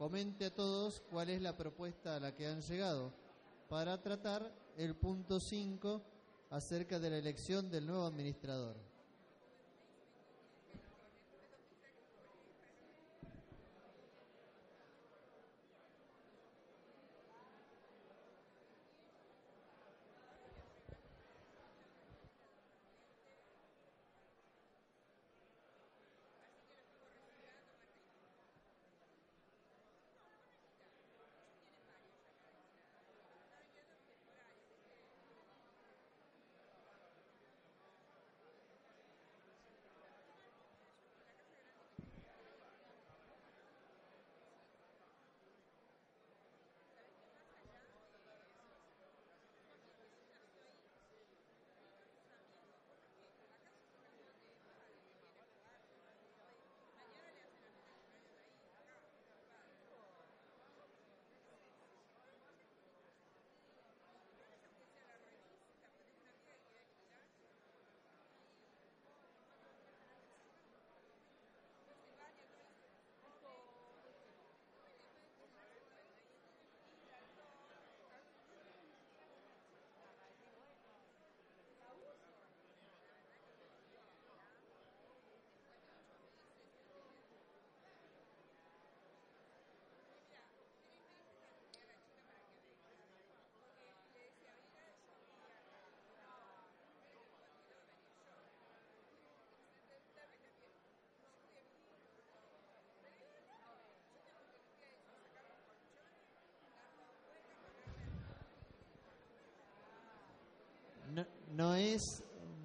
comente a todos cuál es la propuesta a la que han llegado para tratar el punto 5 acerca de la elección del nuevo administrador. No, no es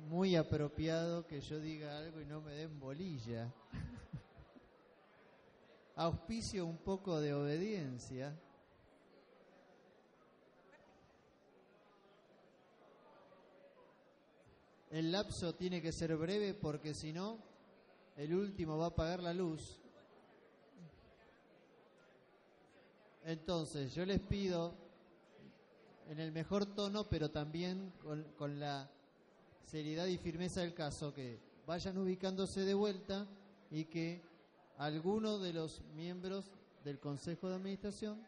muy apropiado que yo diga algo y no me den bolilla. Auspicio un poco de obediencia. El lapso tiene que ser breve porque si no, el último va a apagar la luz. Entonces, yo les pido en el mejor tono, pero también con, con, la seriedad y firmeza del caso, que vayan ubicándose de vuelta y que alguno de los miembros del Consejo de Administración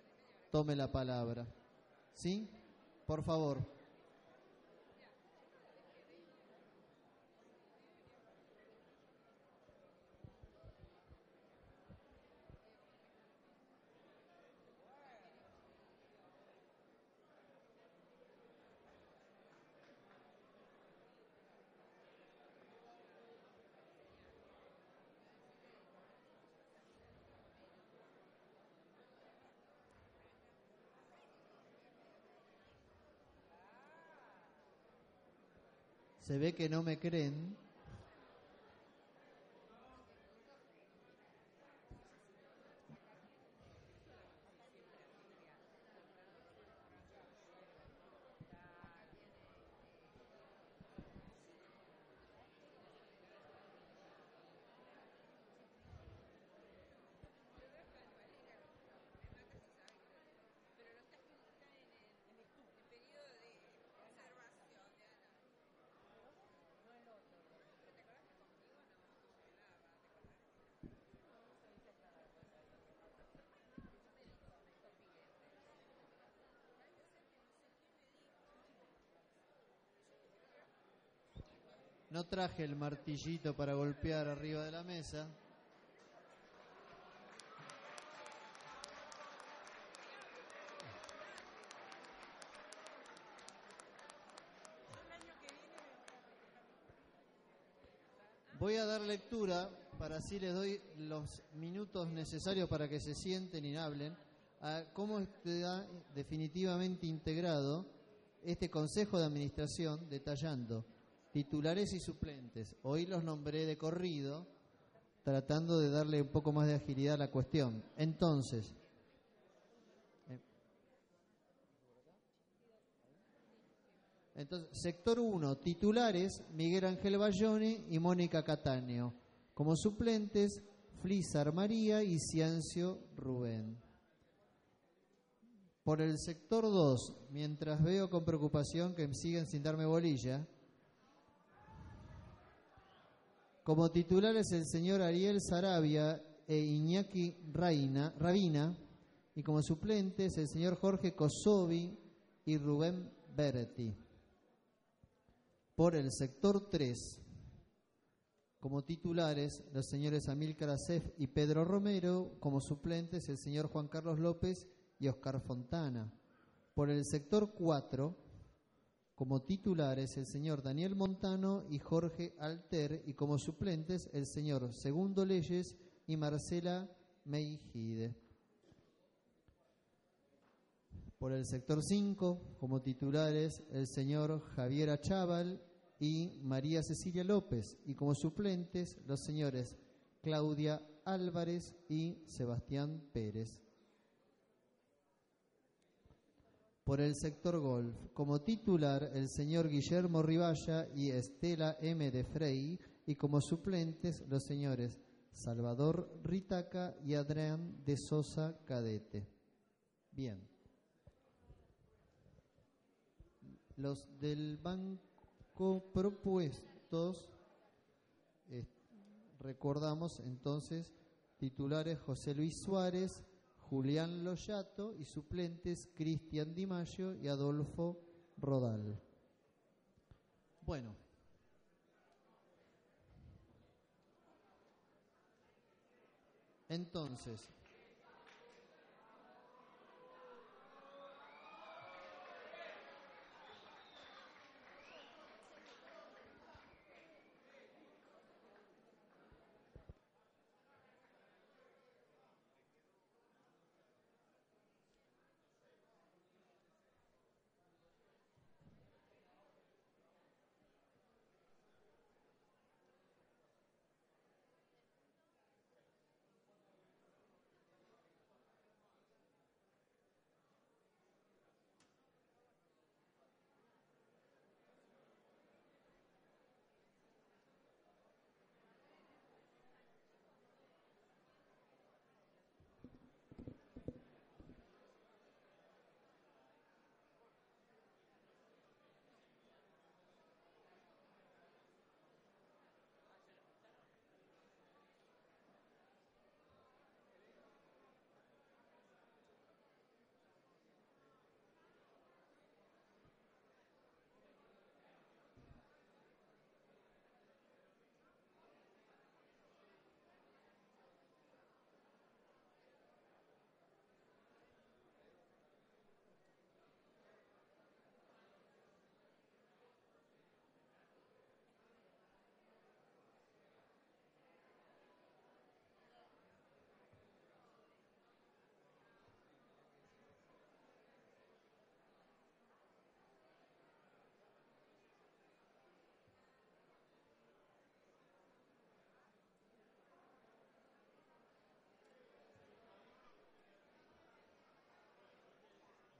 tome la palabra. ¿Sí? Por favor. Se ve que no me creen. No traje el martillito para golpear arriba de la mesa. Voy a dar lectura, para así les doy los minutos necesarios para que se sienten y hablen, a cómo está definitivamente integrado este Consejo de Administración, detallando titulares y suplentes. Hoy los nombré de corrido, tratando de darle un poco más de agilidad a la cuestión. Entonces, entonces sector 1, titulares, Miguel Ángel Bayoni y Mónica Cataño. Como suplentes, Flizar María y Ciancio Rubén. Por el sector 2, mientras veo con preocupación que siguen sin darme bolilla, Como titulares el señor Ariel Sarabia e Iñaki Rabina, y como suplentes el señor Jorge Kosovi y Rubén Berti. Por el sector 3, como titulares los señores Amílcar Acef y Pedro Romero, como suplentes el señor Juan Carlos López y Oscar Fontana. Por el sector 4, como titulares el señor Daniel Montano y Jorge Alter, y como suplentes el señor Segundo Leyes y Marcela Meijide. Por el sector 5, como titulares el señor Javier Achával y María Cecilia López, y como suplentes los señores Claudia Álvarez y Sebastián Pérez. Por el sector golf, como titular el señor Guillermo Riballa y Estela M. de Frey, y como suplentes los señores Salvador Ritaca y Adrián de Sosa Cadete. Bien. Los del banco propuestos, eh, recordamos entonces, titulares José Luis Suárez, Julián Loyato y suplentes Cristian Di y Adolfo Rodal. Bueno. Entonces,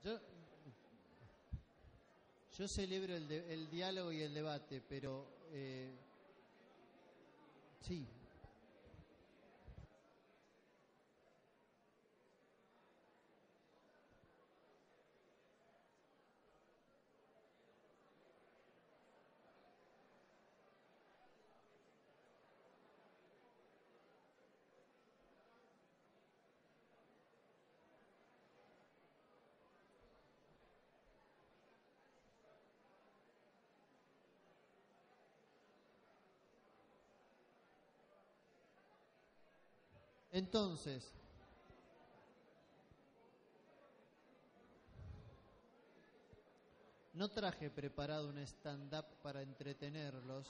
Yo, yo celebro el, de- el diálogo y el debate, pero eh, sí. Entonces, no traje preparado un stand-up para entretenerlos.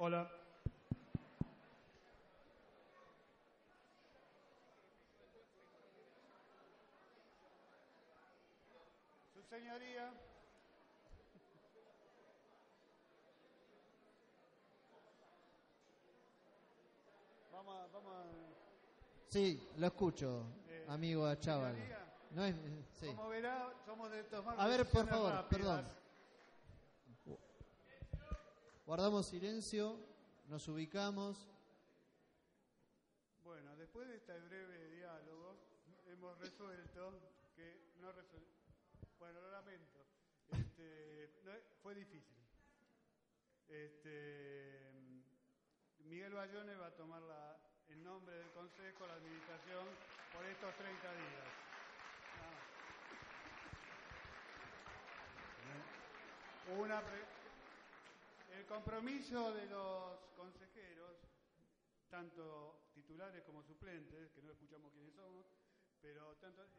Hola. Su señoría. Vamos a, vamos a- Sí, lo escucho, Eh, amigo señoría, No es, sí. Como verá, somos de tomar A ver, por favor, rápidas. perdón. Guardamos silencio, nos ubicamos. Bueno, después de este breve diálogo, hemos resuelto que no resol- Bueno, lo lamento. Este, fue difícil. Este, Miguel Bayone va a tomar la, en nombre del Consejo la administración por estos 30 días. Más. Una pre- el compromiso de los consejeros tanto titulares como suplentes, que no escuchamos quiénes somos, pero tanto es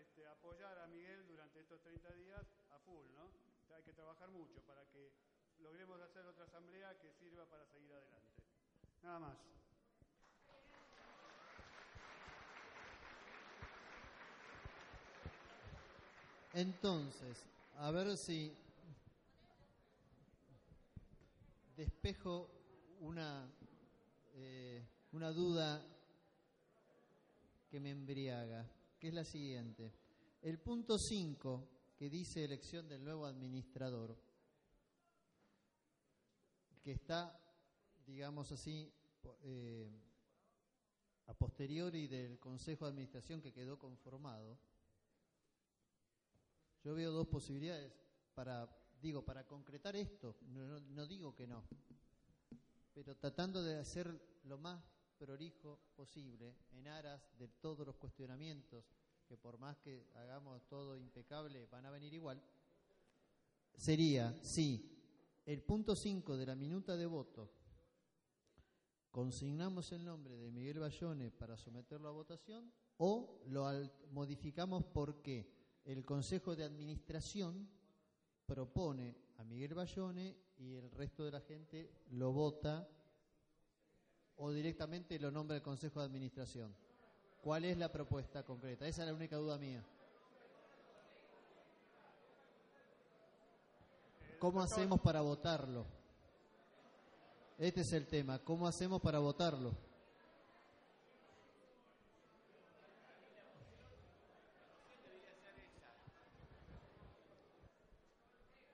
este, apoyar a Miguel durante estos 30 días a full, ¿no? Hay que trabajar mucho para que logremos hacer otra asamblea que sirva para seguir adelante. Nada más. Entonces, a ver si despejo una, eh, una duda que me embriaga, que es la siguiente. El punto 5, que dice elección del nuevo administrador, que está, digamos así, eh, a posteriori del Consejo de Administración que quedó conformado, yo veo dos posibilidades para, digo, para concretar esto, no, no- digo que no, pero tratando de hacer lo más prolijo posible en aras de todos los cuestionamientos, que por más que hagamos todo impecable van a venir igual, sería si el punto 5 de la minuta de voto. Consignamos el nombre de Miguel Bayone para someterlo a votación o lo modificamos porque el Consejo de Administración propone a Miguel Bayone y el resto de la gente lo vota o directamente lo nombra el Consejo de Administración. ¿Cuál es la propuesta concreta? Esa es la única duda mía. ¿Cómo hacemos para votarlo? Este es el tema. ¿Cómo hacemos para votarlo?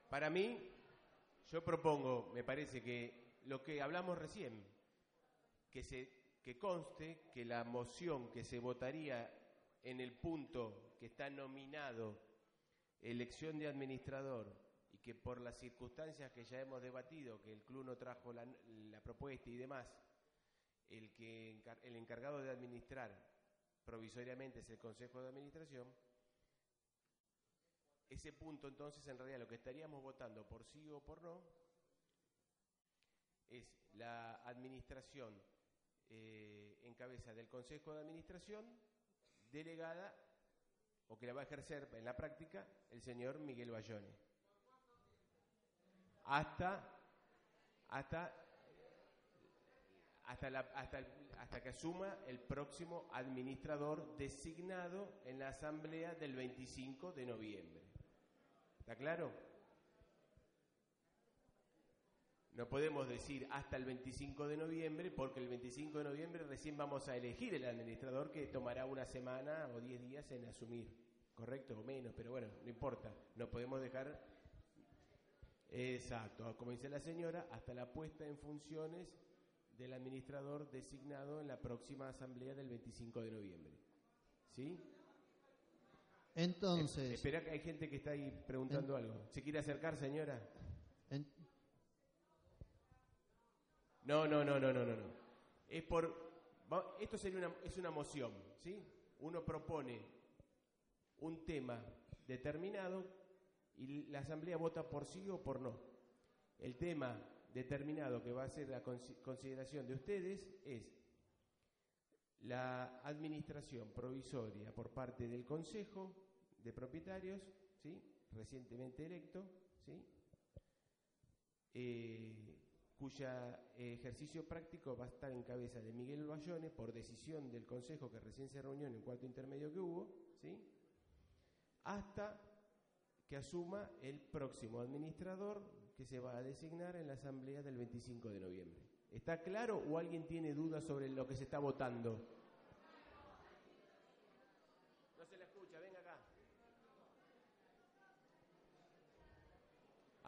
Para mí, yo propongo, me parece que lo que hablamos recién, que, se, que conste que la moción que se votaría en el punto que está nominado elección de administrador y que por las circunstancias que ya hemos debatido, que el club no trajo la, la propuesta y demás, el, que, el encargado de administrar provisoriamente es el Consejo de Administración, ese punto entonces en realidad lo que estaríamos votando por sí o por no es la administración eh, en cabeza del Consejo de Administración delegada o que la va a ejercer en la práctica el señor Miguel Bayone. Hasta hasta hasta, hasta que asuma el próximo administrador designado en la asamblea del 25 de noviembre. ¿Está claro? No podemos decir hasta el 25 de noviembre porque el 25 de noviembre recién vamos a elegir el administrador que tomará una semana o 10 días en asumir, ¿correcto? O menos, pero bueno, no importa. No podemos dejar... Exacto, como dice la señora, hasta la puesta en funciones del administrador designado en la próxima asamblea del 25 de noviembre. ¿Sí? Entonces, Espera que hay gente que está ahí preguntando algo. ¿Se quiere acercar, señora? en- No, no, no, no, no, no, no. Es por esto sería una es una moción, ¿sí? Uno propone un tema determinado y la asamblea vota por sí o por no. El tema determinado que va a ser la consi- consideración de ustedes es la administración provisoria por parte del Consejo de Propietarios, ¿sí? recientemente electo, ¿sí? Eh, cuya eh, ejercicio práctico va a estar en cabeza de Miguel Bayone por decisión del Consejo que recién se reunió en el cuarto intermedio que hubo, ¿sí? hasta que asuma el próximo administrador que se va a designar en la asamblea del 25 de noviembre. ¿Está claro o alguien tiene dudas sobre lo que se está votando? No se la escucha, venga acá.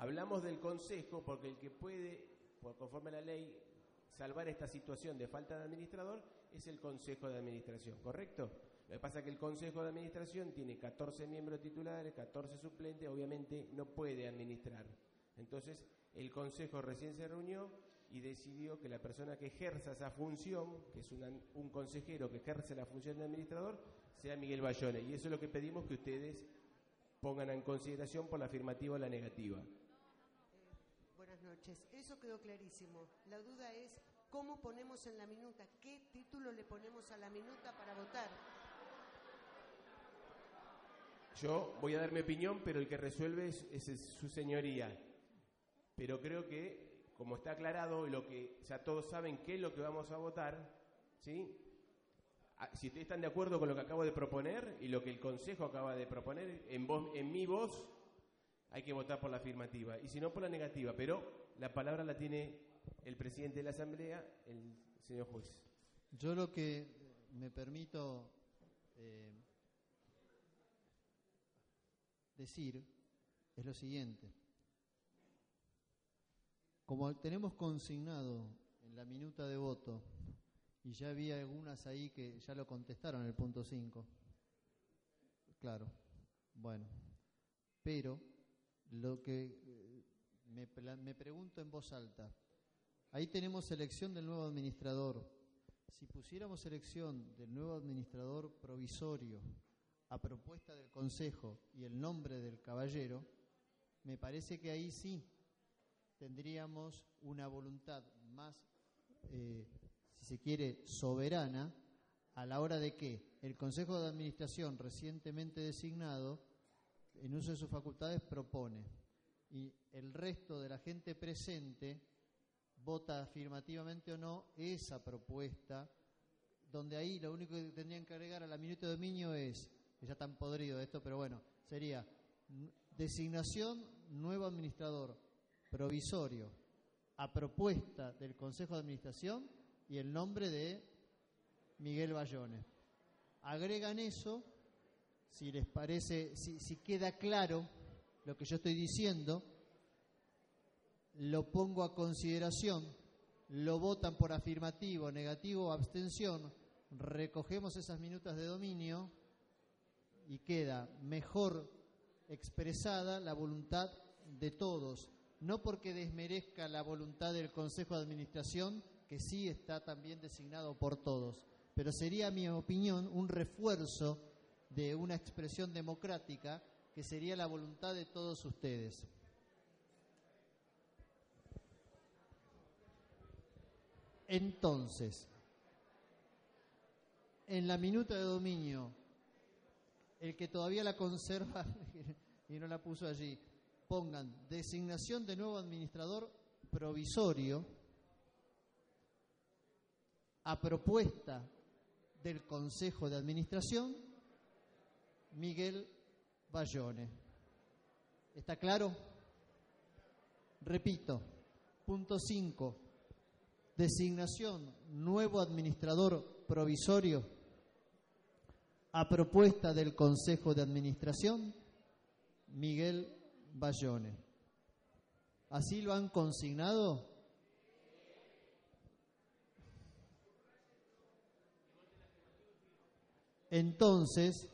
Hablamos del Consejo porque el que puede, conforme a la ley, salvar esta situación de falta de administrador es el Consejo de Administración, ¿correcto? Lo que pasa es que el Consejo de Administración tiene 14 miembros titulares, 14 suplentes, obviamente no puede administrar. Entonces, el Consejo recién se reunió y decidió que la persona que ejerza esa función, que es un consejero que ejerce la función de administrador, sea Miguel Bayone. Y eso es lo que pedimos que ustedes pongan en consideración por la afirmativa o la negativa. Eso quedó clarísimo. La duda es cómo ponemos en la minuta, qué título le ponemos a la minuta para votar. Yo voy a dar mi opinión, pero el que resuelve es, su señoría. Pero creo que, como está aclarado, lo que ya todos saben qué es lo que vamos a votar, ¿sí? Ah, si están de acuerdo con lo que acabo de proponer y lo que el Consejo acaba de proponer, en mi voz hay que votar por la afirmativa, y si no por la negativa, pero la palabra la tiene el presidente de la Asamblea, el señor juez. Yo lo que me permito eh, decir es lo siguiente. Como tenemos consignado en la minuta de voto, y ya había algunas ahí que ya lo contestaron el punto 5, claro, bueno, pero lo que me, pregunto en voz alta, ahí tenemos elección del nuevo administrador. Si pusiéramos elección del nuevo administrador provisorio, a propuesta del Consejo y el nombre del caballero, me parece que ahí sí tendríamos una voluntad más, eh, si se quiere, soberana a la hora de que el Consejo de Administración recientemente designado, en uso de sus facultades, propone y el resto de la gente presente vota afirmativamente o no esa propuesta, donde ahí lo único que tendrían que agregar a la minuta de dominio es que ya están podrido esto, pero bueno, sería designación nuevo administrador provisorio a propuesta del Consejo de Administración y el nombre de Miguel Bayone. Agregan eso, si les parece, si queda claro lo que yo estoy diciendo, lo pongo a consideración, lo votan por afirmativo, negativo o abstención, recogemos esas minutas de dominio y queda mejor expresada la voluntad de todos, no porque desmerezca la voluntad del Consejo de Administración, que sí está también designado por todos, pero sería, mi opinión, un refuerzo de una expresión democrática que sería la voluntad de todos ustedes. Entonces, en la minuta de dominio el que todavía la conserva y no la puso allí, pongan designación de nuevo administrador provisorio a propuesta del Consejo de Administración, Miguel Bayone. ¿Está claro? Repito, punto 5, designación nuevo administrador provisorio a propuesta del Consejo de Administración, Miguel Bayone. ¿Así lo han consignado? Entonces,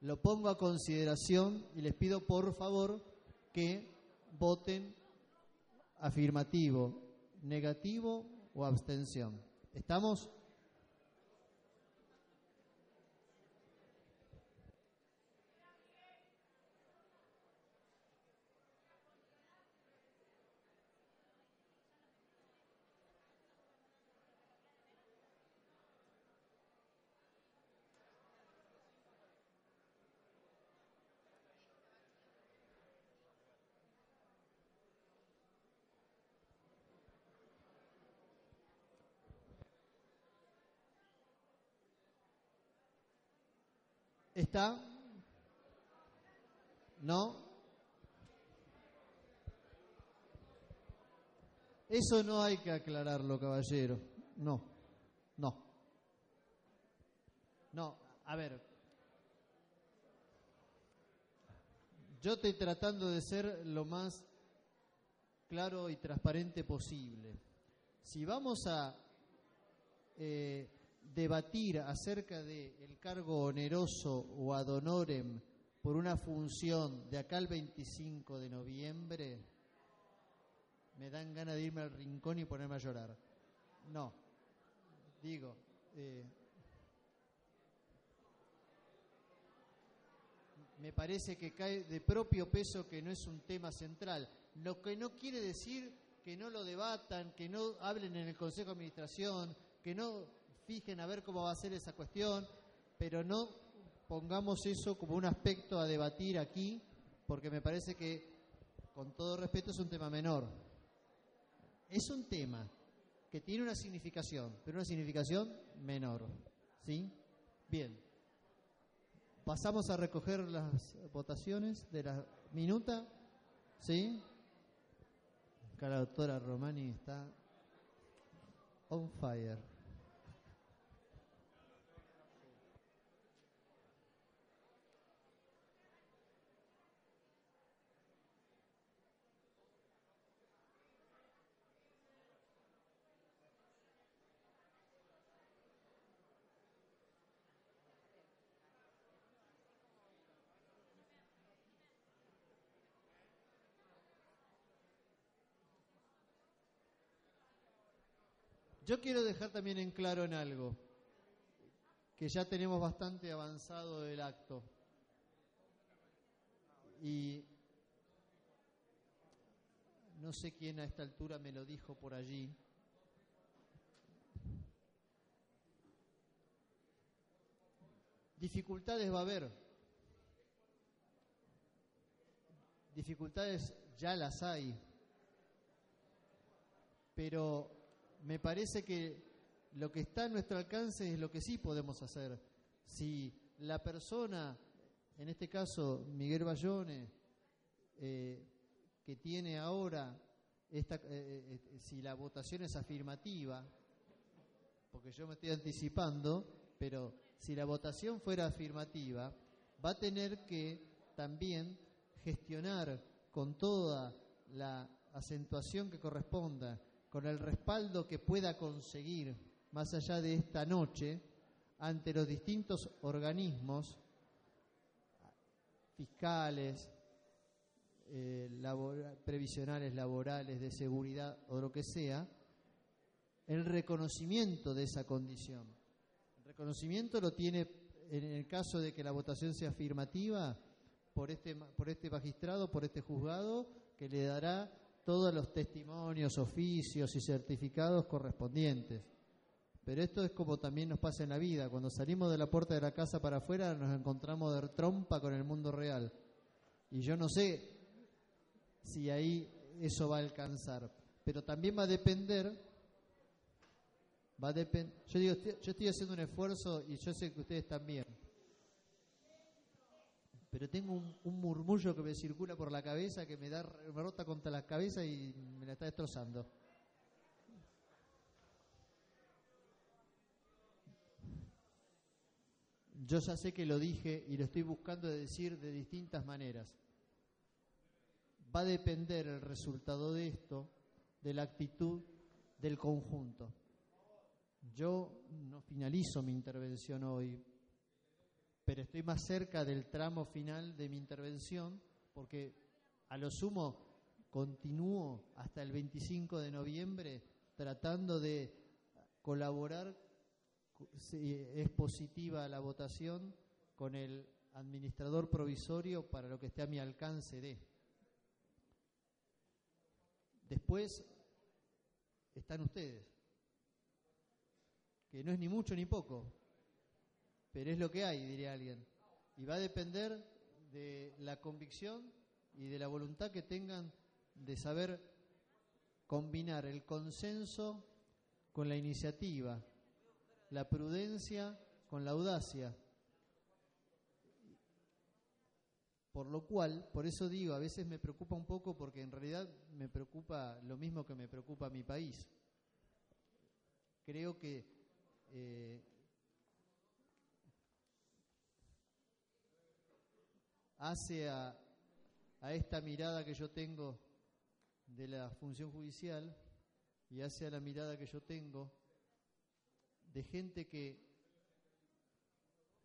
lo pongo a consideración y les pido por favor que voten afirmativo, negativo o abstención. ¿Estamos? ¿Está? ¿No? Eso no hay que aclararlo, caballero. No, no. No, a ver. Yo estoy tratando de ser lo más claro y transparente posible. Si vamos a eh, debatir acerca del cargo oneroso o ad honorem por una función de acá al 25 de noviembre, me dan ganas de irme al rincón y ponerme a llorar. No, digo, eh, me parece que cae de propio peso que no es un tema central, lo que no quiere decir que no lo debatan, que no hablen en el Consejo de Administración, que no fijen a ver cómo va a ser esa cuestión, pero no pongamos eso como un aspecto a debatir aquí, porque me parece que, con todo respeto, es un tema menor. Es un tema que tiene una significación, pero una significación menor. ¿Sí? Bien. Pasamos a recoger las votaciones de la minuta. ¿Sí? Acá la doctora Romani está on fire. Yo quiero dejar también en claro en algo, que ya tenemos bastante avanzado el acto. Y no sé quién a esta altura me lo dijo por allí. Dificultades va a haber. Dificultades ya las hay. Pero me parece que lo que está a nuestro alcance es lo que sí podemos hacer. Si la persona, en este caso Miguel Bayone, eh, que tiene ahora, esta, eh, eh, si la votación es afirmativa, porque yo me estoy anticipando, pero si la votación fuera afirmativa, va a tener que también gestionar con toda la acentuación que corresponda con el respaldo que pueda conseguir más allá de esta noche ante los distintos organismos fiscales, eh, previsionales, laborales, de seguridad o lo que sea, el reconocimiento de esa condición. El reconocimiento lo tiene, en el caso de que la votación sea afirmativa, por este, por este magistrado, por este juzgado, que le dará todos los testimonios, oficios y certificados correspondientes. Pero esto es como también nos pasa en la vida. Cuando salimos de la puerta de la casa para afuera nos encontramos de trompa con el mundo real. Y yo no sé si ahí eso va a alcanzar. Pero también va a depender, va a yo digo, yo estoy haciendo un esfuerzo y yo sé que ustedes también pero tengo un, murmullo que me circula por la cabeza que me da me rota contra la cabeza y me la está destrozando. Yo ya sé que lo dije y lo estoy buscando decir de distintas maneras. Va a depender el resultado de esto de la actitud del conjunto. Yo no finalizo mi intervención hoy pero estoy más cerca del tramo final de mi intervención porque a lo sumo continúo hasta el 25 de noviembre tratando de colaborar, si es positiva la votación, con el administrador provisorio para lo que esté a mi alcance de. Después están ustedes, que no es ni mucho ni poco, pero es lo que hay, diría alguien. Y va a depender de la convicción y de la voluntad que tengan de saber combinar el consenso con la iniciativa, la prudencia con la audacia Por lo cual, por eso digo, a veces me preocupa un poco porque en realidad me preocupa lo mismo que me preocupa mi país. Creo que eh, hace a, a esta mirada que yo tengo de la función judicial y hace a la mirada que yo tengo de gente que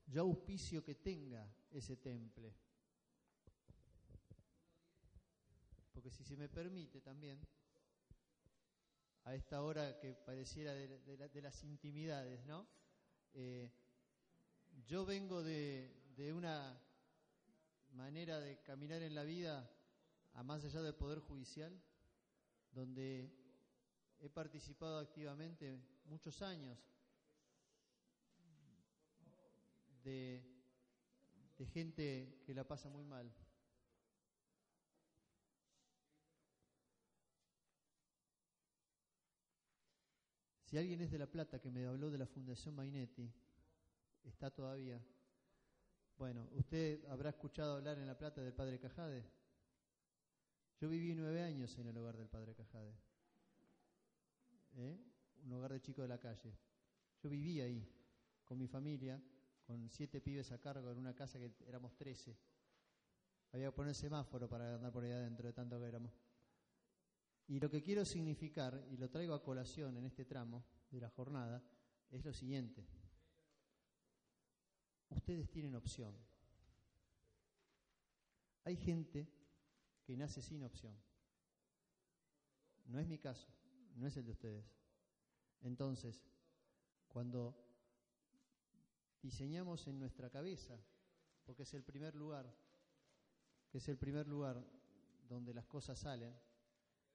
yo auspicio que tenga ese temple. Porque si se me permite también, a esta hora que pareciera de, de, la, de las intimidades, ¿no? Eh, yo vengo de, de una manera de caminar en la vida a más allá del Poder Judicial, donde he participado activamente muchos años de, de gente que la pasa muy mal. Si alguien es de La Plata que me habló de la Fundación Mainetti, está todavía. Bueno, ¿usted habrá escuchado hablar en La Plata del Padre Cajade? Yo viví nueve años en el hogar del Padre Cajade. ¿Eh? Un hogar de chicos de la calle. Yo viví ahí, con mi familia, con siete pibes a cargo en una casa que éramos trece. Había que poner semáforo para andar por ahí adentro de tanto que éramos. Y lo que quiero significar, y lo traigo a colación en este tramo de la jornada, es lo siguiente. Ustedes tienen opción. Hay gente que nace sin opción. No es mi caso, no es el de ustedes. Entonces, cuando diseñamos en nuestra cabeza, porque es el primer lugar, que es el primer lugar donde las cosas salen,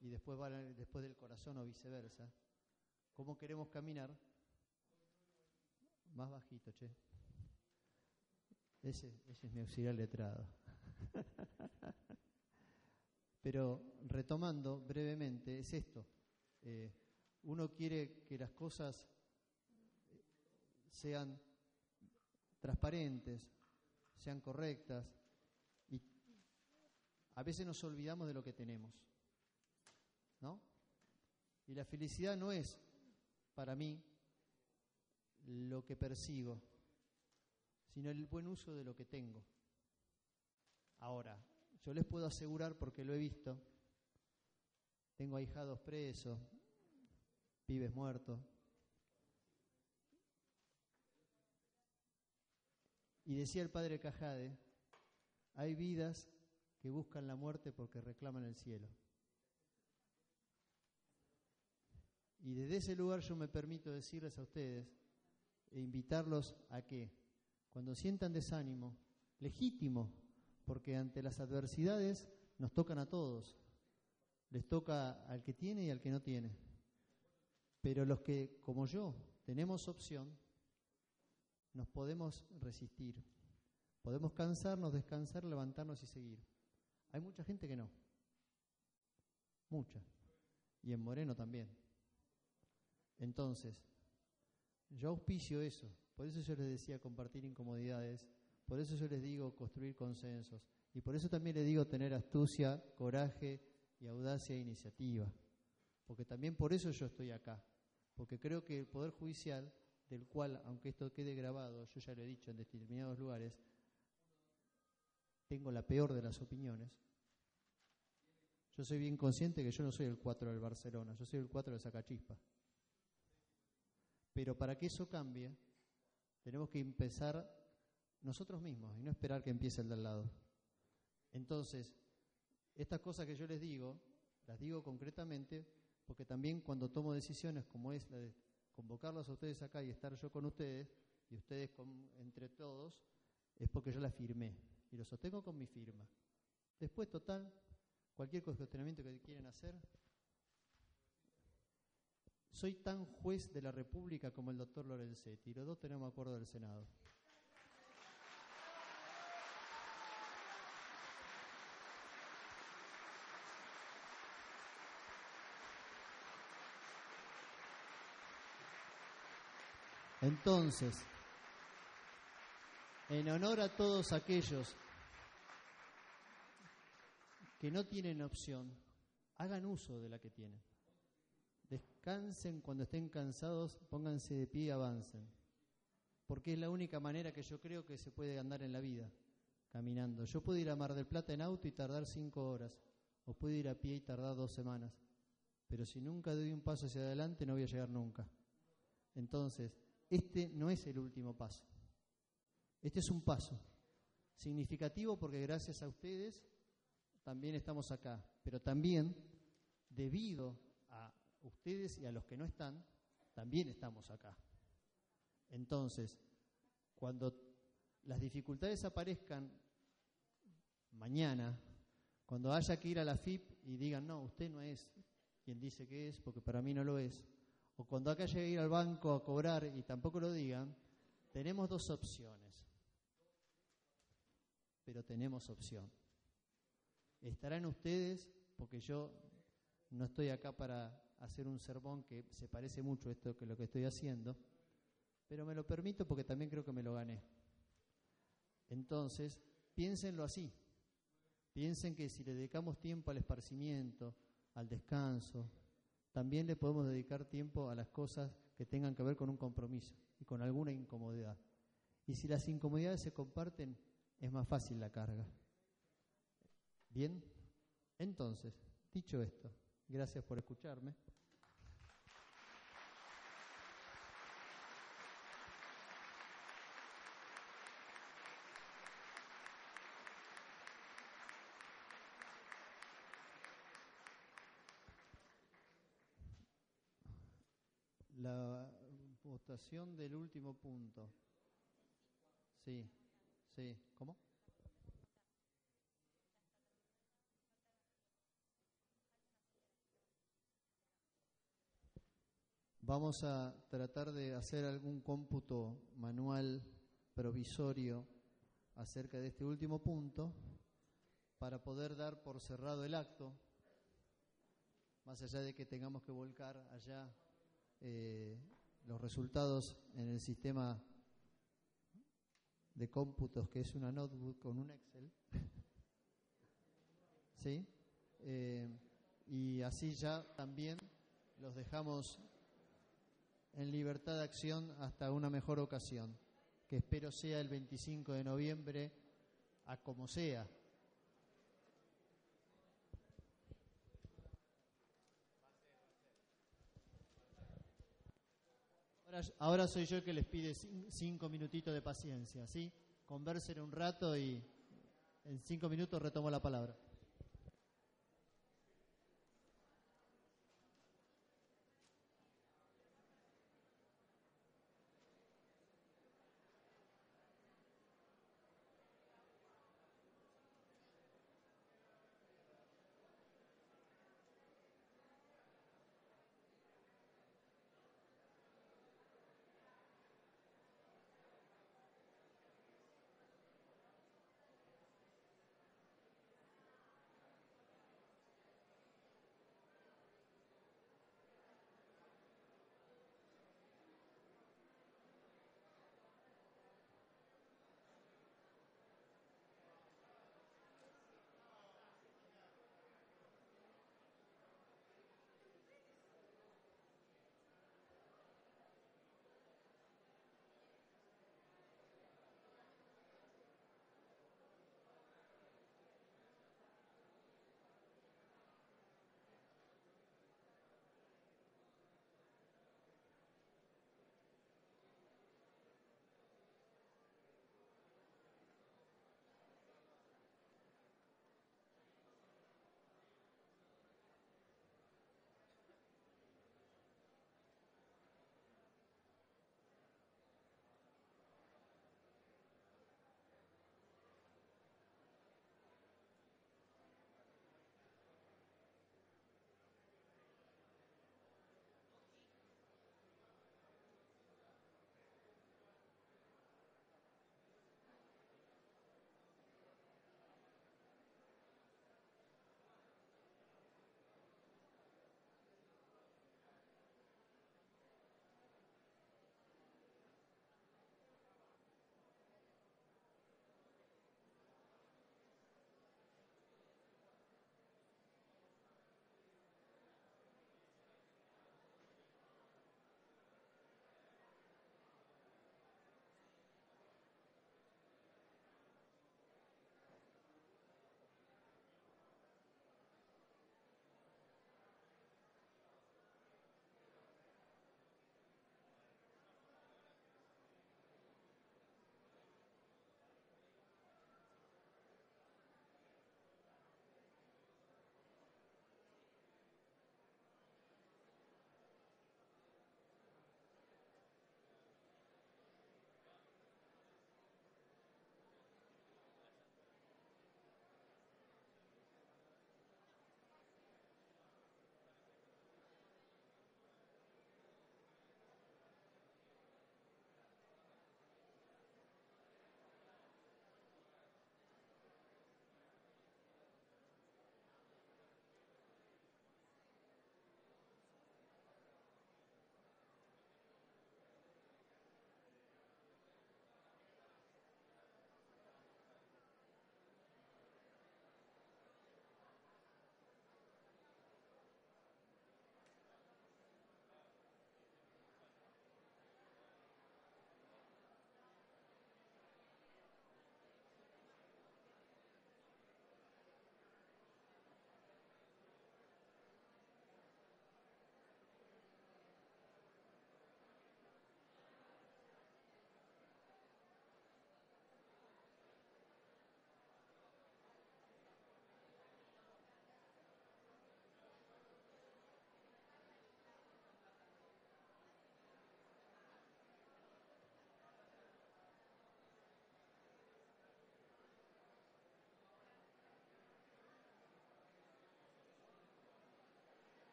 y después van después del corazón o viceversa, ¿cómo queremos caminar? Más bajito, che. Ese, ese es mi auxiliar letrado. Pero retomando brevemente, es esto. Eh, uno quiere que las cosas sean transparentes, sean correctas, y a veces nos olvidamos de lo que tenemos. ¿No? Y la felicidad no es, para mí, lo que persigo, sino el buen uso de lo que tengo. Ahora, yo les puedo asegurar, porque lo he visto, tengo ahijados presos, pibes muertos, y decía el padre Cajade, hay vidas que buscan la muerte porque reclaman el cielo. Y desde ese lugar yo me permito decirles a ustedes e invitarlos a que cuando sientan desánimo, legítimo, porque ante las adversidades nos tocan a todos, les toca al que tiene y al que no tiene. Pero los que, como yo, tenemos opción, nos podemos resistir. Podemos cansarnos, descansar, levantarnos y seguir. Hay mucha gente que no. Mucha. Y en Moreno también. Entonces, yo auspicio eso. Por eso yo les decía compartir incomodidades. Por eso yo les digo construir consensos. Y por eso también les digo tener astucia, coraje y audacia e iniciativa. Porque también por eso yo estoy acá. Porque creo que el Poder Judicial, del cual, aunque esto quede grabado, yo ya lo he dicho en determinados lugares, tengo la peor de las opiniones. Yo soy bien consciente que yo no soy el 4 del Barcelona, yo soy el 4 del Sacachispa. Pero para que eso cambie, tenemos que empezar nosotros mismos y no esperar que empiece el de al lado. Entonces, estas cosas que yo les digo, las digo concretamente porque también cuando tomo decisiones como es la de convocarlos a ustedes acá y estar yo con ustedes, y ustedes con, entre todos, es porque yo la firmé y lo sostengo con mi firma. Después, total, cualquier cuestionamiento que quieran hacer, soy tan juez de la República como el doctor Lorenzetti. Los dos tenemos acuerdo del Senado. Entonces, en honor a todos aquellos que no tienen opción, hagan uso de la que tienen. Descansen cuando estén cansados, pónganse de pie y avancen. Porque es la única manera que yo creo que se puede andar en la vida, caminando. Yo puedo ir a Mar del Plata en auto y tardar cinco horas, o puedo ir a pie y tardar dos semanas. Pero si nunca doy un paso hacia adelante, no voy a llegar nunca. Entonces, este no es el último paso. Este es un paso significativo porque gracias a ustedes también estamos acá, pero también debido ustedes y a los que no están, también estamos acá. Entonces, cuando las dificultades aparezcan mañana, cuando haya que ir a la FIP y digan, no, usted no es quien dice que es, porque para mí no lo es, o cuando acá llegue a ir al banco a cobrar y tampoco lo digan, tenemos dos opciones. Pero tenemos opción. Estarán ustedes, porque yo no estoy acá para hacer un sermón que se parece mucho a esto que lo que estoy haciendo, pero me lo permito porque también creo que me lo gané. Entonces, piénsenlo así. Piensen que si le dedicamos tiempo al esparcimiento, al descanso, también le podemos dedicar tiempo a las cosas que tengan que ver con un compromiso y con alguna incomodidad. Y si las incomodidades se comparten, es más fácil la carga. Bien, entonces, dicho esto, gracias por escucharme. La votación del último punto. Sí, sí. ¿Cómo? Vamos a tratar de hacer algún cómputo manual provisorio acerca de este último punto para poder dar por cerrado el acto, más allá de que tengamos que volcar allá eh, los resultados en el sistema de cómputos que es una notebook con un Excel. ¿Sí? Eh, y así ya también los dejamos en libertad de acción hasta una mejor ocasión, que espero sea el 25 de noviembre, a como sea. Ahora, soy yo el que les pide cin- cinco minutitos de paciencia, ¿sí? Conversen un rato y en cinco minutos retomo la palabra.